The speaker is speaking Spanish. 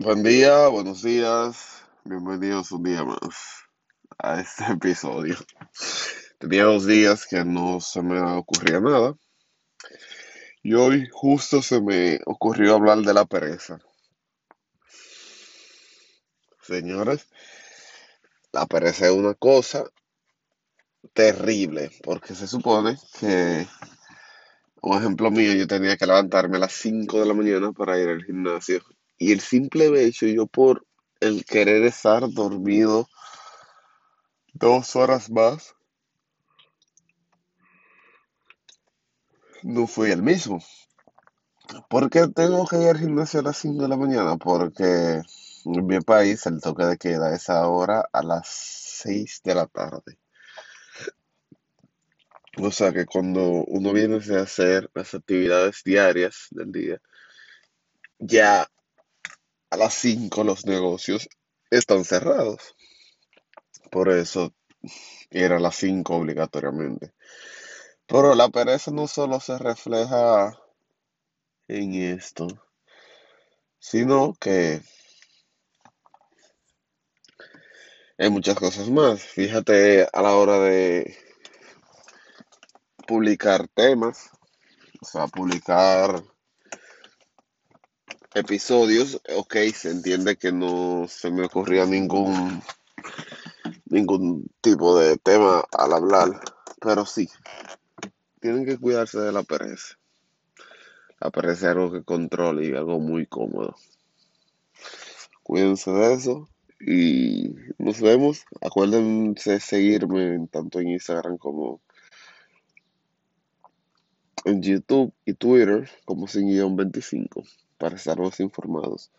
Buen día, buenos días, bienvenidos un día más a este episodio. Tenía dos días que no se me ocurría nada y hoy justo se me ocurrió hablar de la pereza. Señores, la pereza es una cosa terrible porque se supone que, un ejemplo mío, yo tenía que levantarme a las 5 de la mañana para ir al gimnasio y el simple hecho, yo por el querer estar dormido dos horas más, no fui el mismo. ¿Por qué tengo que ir al gimnasio a las 5 de la mañana? Porque en mi país el toque de queda es ahora a las 6 de la tarde. O sea que cuando uno viene a hacer las actividades diarias del día, ya a las 5 los negocios están cerrados. Por eso era a las 5 obligatoriamente. Pero la pereza no solo se refleja en esto, sino que hay muchas cosas más. Fíjate a la hora de publicar temas, o sea, publicar episodios, ok, se entiende que no se me ocurría ningún ningún tipo de tema al hablar, pero sí, tienen que cuidarse de la pereza. La pereza es algo que controla y algo muy cómodo. Cuídense de eso y nos vemos. Acuérdense seguirme tanto en Instagram como en YouTube y Twitter como sin guion 25 para estar más informados.